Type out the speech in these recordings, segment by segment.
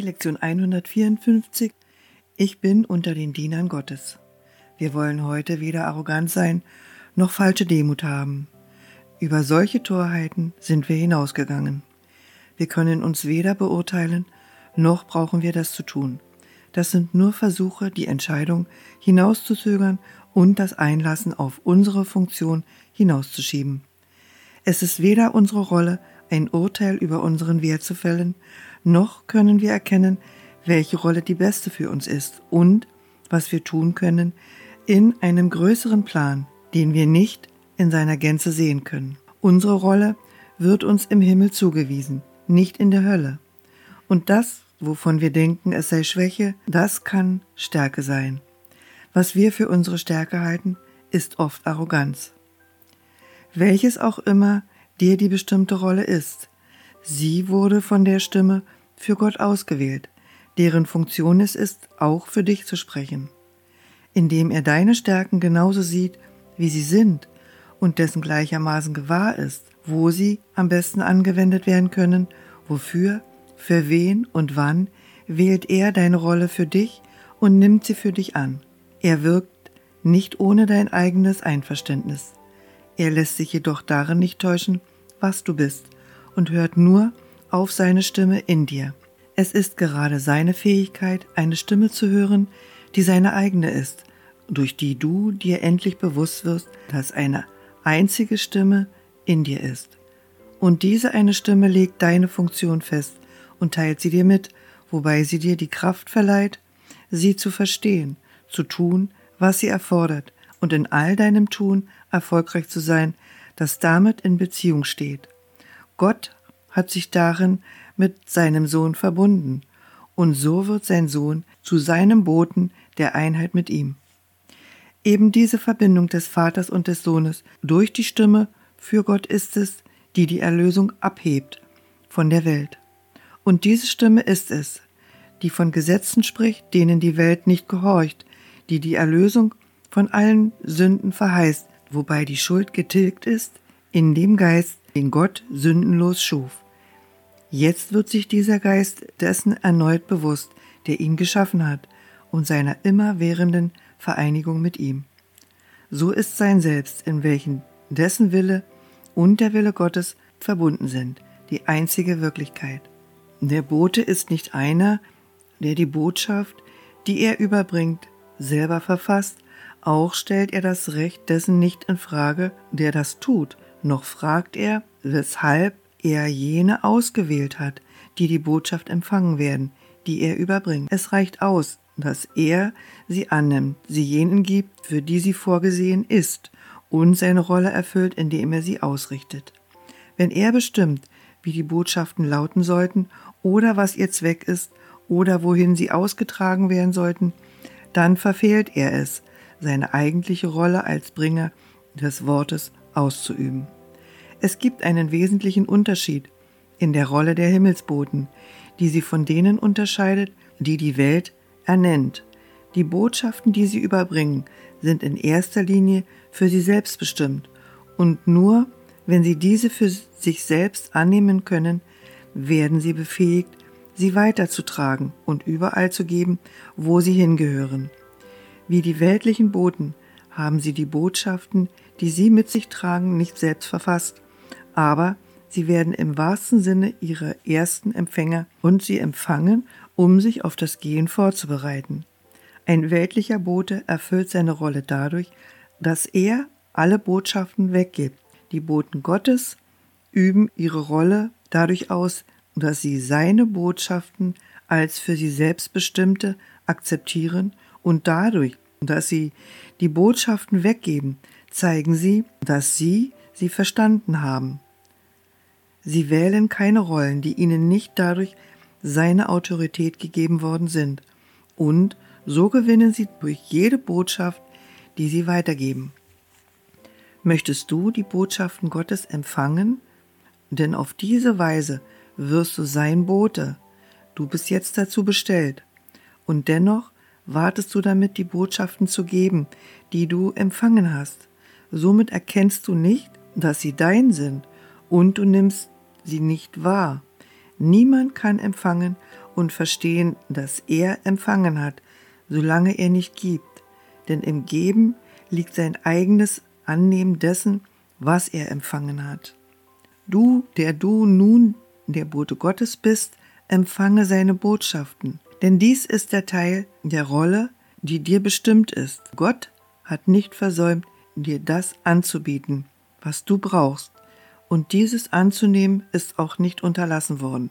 Die Lektion 154. Ich bin unter den Dienern Gottes. Wir wollen heute weder arrogant sein, noch falsche Demut haben. Über solche Torheiten sind wir hinausgegangen. Wir können uns weder beurteilen, noch brauchen wir das zu tun. Das sind nur Versuche, die Entscheidung hinauszuzögern und das Einlassen auf unsere Funktion hinauszuschieben. Es ist weder unsere Rolle, ein Urteil über unseren Wert zu fällen, noch können wir erkennen, welche Rolle die beste für uns ist und was wir tun können in einem größeren Plan, den wir nicht in seiner Gänze sehen können. Unsere Rolle wird uns im Himmel zugewiesen, nicht in der Hölle. Und das, wovon wir denken, es sei Schwäche, das kann Stärke sein. Was wir für unsere Stärke halten, ist oft Arroganz. Welches auch immer dir die bestimmte Rolle ist, sie wurde von der Stimme für Gott ausgewählt, deren Funktion es ist, auch für dich zu sprechen. Indem er deine Stärken genauso sieht, wie sie sind und dessen gleichermaßen gewahr ist, wo sie am besten angewendet werden können, wofür, für wen und wann, wählt er deine Rolle für dich und nimmt sie für dich an. Er wirkt nicht ohne dein eigenes Einverständnis. Er lässt sich jedoch darin nicht täuschen, was du bist, und hört nur auf seine Stimme in dir. Es ist gerade seine Fähigkeit, eine Stimme zu hören, die seine eigene ist, durch die du dir endlich bewusst wirst, dass eine einzige Stimme in dir ist. Und diese eine Stimme legt deine Funktion fest und teilt sie dir mit, wobei sie dir die Kraft verleiht, sie zu verstehen, zu tun, was sie erfordert und in all deinem Tun erfolgreich zu sein, das damit in Beziehung steht. Gott hat sich darin mit seinem Sohn verbunden, und so wird sein Sohn zu seinem Boten der Einheit mit ihm. Eben diese Verbindung des Vaters und des Sohnes durch die Stimme für Gott ist es, die die Erlösung abhebt von der Welt. Und diese Stimme ist es, die von Gesetzen spricht, denen die Welt nicht gehorcht, die die Erlösung von allen Sünden verheißt, wobei die Schuld getilgt ist in dem Geist, den Gott sündenlos schuf. Jetzt wird sich dieser Geist dessen erneut bewusst, der ihn geschaffen hat, und seiner immerwährenden Vereinigung mit ihm. So ist sein Selbst, in welchem dessen Wille und der Wille Gottes verbunden sind, die einzige Wirklichkeit. Der Bote ist nicht einer, der die Botschaft, die er überbringt, selber verfasst, auch stellt er das Recht dessen nicht in Frage, der das tut, noch fragt er, weshalb er jene ausgewählt hat, die die Botschaft empfangen werden, die er überbringt. Es reicht aus, dass er sie annimmt, sie jenen gibt, für die sie vorgesehen ist, und seine Rolle erfüllt, indem er sie ausrichtet. Wenn er bestimmt, wie die Botschaften lauten sollten oder was ihr Zweck ist oder wohin sie ausgetragen werden sollten, dann verfehlt er es, seine eigentliche Rolle als Bringer des Wortes auszuüben. Es gibt einen wesentlichen Unterschied in der Rolle der Himmelsboten, die sie von denen unterscheidet, die die Welt ernennt. Die Botschaften, die sie überbringen, sind in erster Linie für sie selbst bestimmt und nur wenn sie diese für sich selbst annehmen können, werden sie befähigt, sie weiterzutragen und überall zu geben, wo sie hingehören. Wie die weltlichen Boten haben sie die Botschaften, die sie mit sich tragen, nicht selbst verfasst, aber sie werden im wahrsten Sinne ihre ersten Empfänger und sie empfangen, um sich auf das Gehen vorzubereiten. Ein weltlicher Bote erfüllt seine Rolle dadurch, dass er alle Botschaften weggibt. Die Boten Gottes üben ihre Rolle dadurch aus, dass sie seine Botschaften als für sie selbstbestimmte akzeptieren und dadurch, dass sie die Botschaften weggeben, zeigen sie, dass sie sie verstanden haben. Sie wählen keine Rollen, die ihnen nicht dadurch seine Autorität gegeben worden sind, und so gewinnen sie durch jede Botschaft, die sie weitergeben. Möchtest du die Botschaften Gottes empfangen? Denn auf diese Weise wirst du sein Bote. Du bist jetzt dazu bestellt. Und dennoch wartest du damit, die Botschaften zu geben, die du empfangen hast. Somit erkennst du nicht, dass sie dein sind und du nimmst sie nicht wahr. Niemand kann empfangen und verstehen, dass er empfangen hat, solange er nicht gibt. Denn im Geben liegt sein eigenes Annehmen dessen, was er empfangen hat. Du, der du nun der Bote Gottes bist, empfange seine Botschaften. Denn dies ist der Teil der Rolle, die dir bestimmt ist. Gott hat nicht versäumt, dir das anzubieten, was du brauchst, und dieses anzunehmen ist auch nicht unterlassen worden.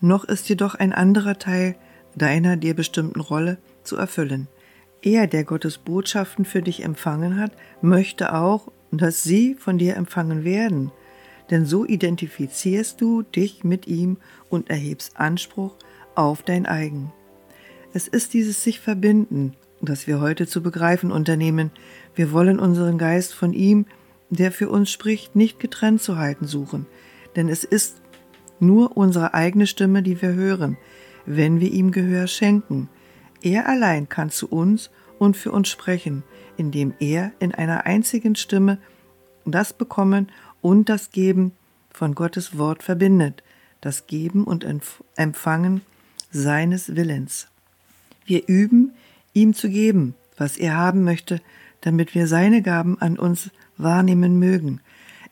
Noch ist jedoch ein anderer Teil deiner dir bestimmten Rolle zu erfüllen. Er, der Gottes Botschaften für dich empfangen hat, möchte auch, dass sie von dir empfangen werden, denn so identifizierst du dich mit ihm und erhebst Anspruch auf dein eigen. Es ist dieses sich verbinden, das wir heute zu begreifen unternehmen. Wir wollen unseren Geist von ihm, der für uns spricht, nicht getrennt zu halten suchen, denn es ist nur unsere eigene Stimme, die wir hören, wenn wir ihm Gehör schenken. Er allein kann zu uns und für uns sprechen, indem er in einer einzigen Stimme das Bekommen und das Geben von Gottes Wort verbindet, das Geben und Empfangen seines Willens. Wir üben, ihm zu geben, was er haben möchte, damit wir seine Gaben an uns wahrnehmen mögen.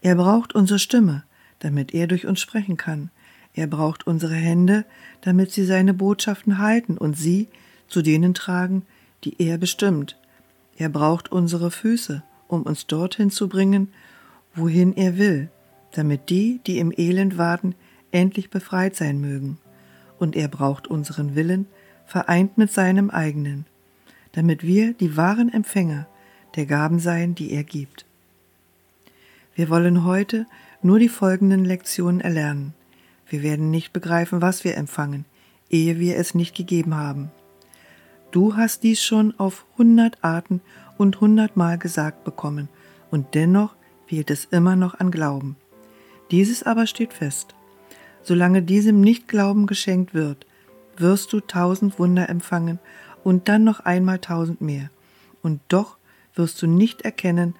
Er braucht unsere Stimme, damit er durch uns sprechen kann. Er braucht unsere Hände, damit sie seine Botschaften halten und sie zu denen tragen, die er bestimmt. Er braucht unsere Füße, um uns dorthin zu bringen, wohin er will, damit die, die im Elend warten, endlich befreit sein mögen. Und er braucht unseren Willen, vereint mit seinem eigenen, damit wir die wahren Empfänger der Gaben sein, die er gibt. Wir wollen heute nur die folgenden Lektionen erlernen. Wir werden nicht begreifen, was wir empfangen, ehe wir es nicht gegeben haben. Du hast dies schon auf hundert Arten und hundertmal gesagt bekommen, und dennoch fehlt es immer noch an Glauben. Dieses aber steht fest. Solange diesem Nichtglauben geschenkt wird, wirst du tausend Wunder empfangen und dann noch einmal tausend mehr. Und doch wirst du nicht erkennen,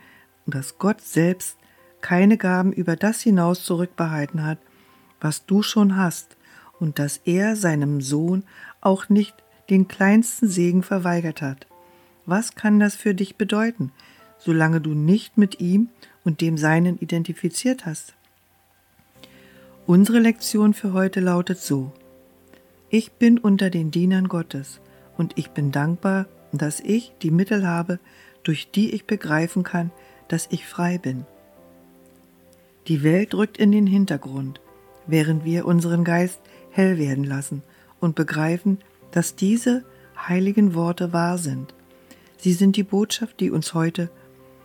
dass Gott selbst keine Gaben über das hinaus zurückbehalten hat, was du schon hast, und dass er seinem Sohn auch nicht den kleinsten Segen verweigert hat. Was kann das für dich bedeuten, solange du nicht mit ihm und dem Seinen identifiziert hast? Unsere Lektion für heute lautet so. Ich bin unter den Dienern Gottes und ich bin dankbar, dass ich die Mittel habe, durch die ich begreifen kann, dass ich frei bin. Die Welt rückt in den Hintergrund, während wir unseren Geist hell werden lassen und begreifen, dass diese heiligen Worte wahr sind. Sie sind die Botschaft, die uns heute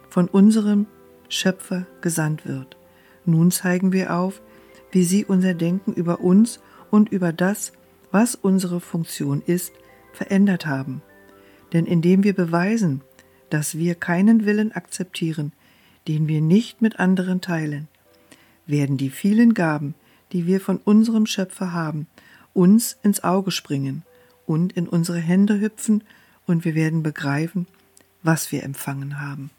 von unserem Schöpfer gesandt wird. Nun zeigen wir auf, wie sie unser Denken über uns und über das, was unsere Funktion ist, verändert haben. Denn indem wir beweisen, dass wir keinen Willen akzeptieren, den wir nicht mit anderen teilen, werden die vielen Gaben, die wir von unserem Schöpfer haben, uns ins Auge springen und in unsere Hände hüpfen, und wir werden begreifen, was wir empfangen haben.